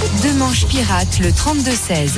Demanche pirate le 32-16.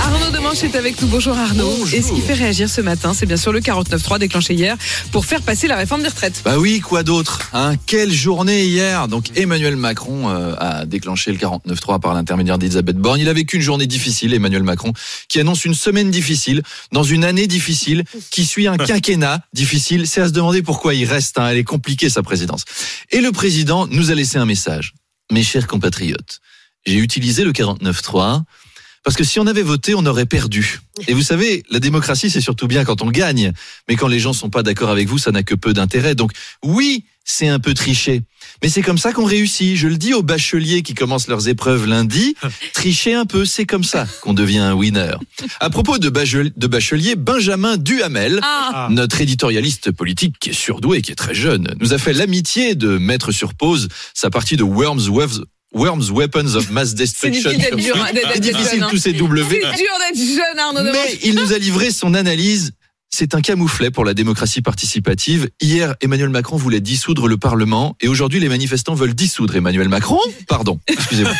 Arnaud Demanche est avec nous. Bonjour Arnaud. Et ce qui fait réagir ce matin, c'est bien sûr le 49.3 déclenché hier pour faire passer la réforme des retraites. Bah oui, quoi d'autre hein? Quelle journée hier Donc Emmanuel Macron euh, a déclenché le 49.3 par l'intermédiaire d'Elisabeth Borne. Il a vécu une journée difficile, Emmanuel Macron, qui annonce une semaine difficile, dans une année difficile, qui suit un quinquennat difficile. C'est à se demander pourquoi il reste. hein. Elle est compliquée, sa présidence. Et le président nous a laissé un message. Mes chers compatriotes, j'ai utilisé le 49.3 parce que si on avait voté, on aurait perdu. Et vous savez, la démocratie, c'est surtout bien quand on gagne. Mais quand les gens sont pas d'accord avec vous, ça n'a que peu d'intérêt. Donc oui, c'est un peu triché. Mais c'est comme ça qu'on réussit. Je le dis aux bacheliers qui commencent leurs épreuves lundi. Tricher un peu, c'est comme ça qu'on devient un winner. À propos de, bachel- de bachelier, Benjamin Duhamel, Ah, notre éditorialiste politique qui est surdoué, qui est très jeune, nous a fait l'amitié de mettre sur pause sa partie de Worms, Worms Weapons of Mass c'est Destruction. difficile d'être dur, hein, d'être- C'est difficile jeune, hein. tous ces W. C'est dur d'être jeune Arnaud Demanche. Mais il nous a livré son analyse. C'est un camouflet pour la démocratie participative. Hier, Emmanuel Macron voulait dissoudre le Parlement et aujourd'hui, les manifestants veulent dissoudre Emmanuel Macron. Pardon, excusez-moi.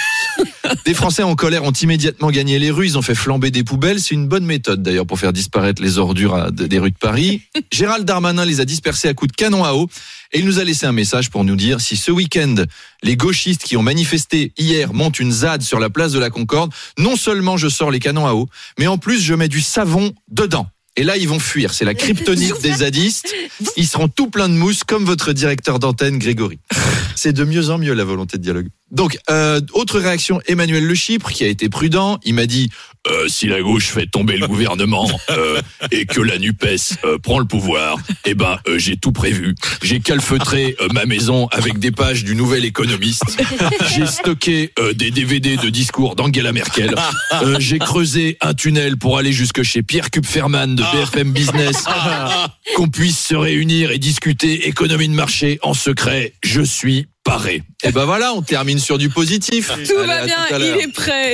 Des Français en colère ont immédiatement gagné les rues. Ils ont fait flamber des poubelles. C'est une bonne méthode d'ailleurs pour faire disparaître les ordures des rues de Paris. Gérald Darmanin les a dispersés à coups de canon à eau. Et il nous a laissé un message pour nous dire si ce week-end, les gauchistes qui ont manifesté hier montent une ZAD sur la place de la Concorde, non seulement je sors les canons à eau, mais en plus je mets du savon dedans. Et là, ils vont fuir. C'est la kryptonite des zadistes. Ils seront tout pleins de mousse, comme votre directeur d'antenne, Grégory. C'est de mieux en mieux la volonté de dialogue. Donc, euh, autre réaction, Emmanuel Le Chypre, qui a été prudent. Il m'a dit euh, si la gauche fait tomber le gouvernement euh, et que la Nupes euh, prend le pouvoir, eh ben euh, j'ai tout prévu. J'ai calfeutré euh, ma maison avec des pages du Nouvel Économiste. J'ai stocké des DVD de discours d'Angela Merkel. J'ai creusé un tunnel pour aller jusque chez Pierre Kupferman de BFM Business. Qu'on puisse se réunir et discuter économie de marché en secret. Je suis paré. Et ben voilà, on termine sur du positif. Tout Allez, va bien, tout il est prêt.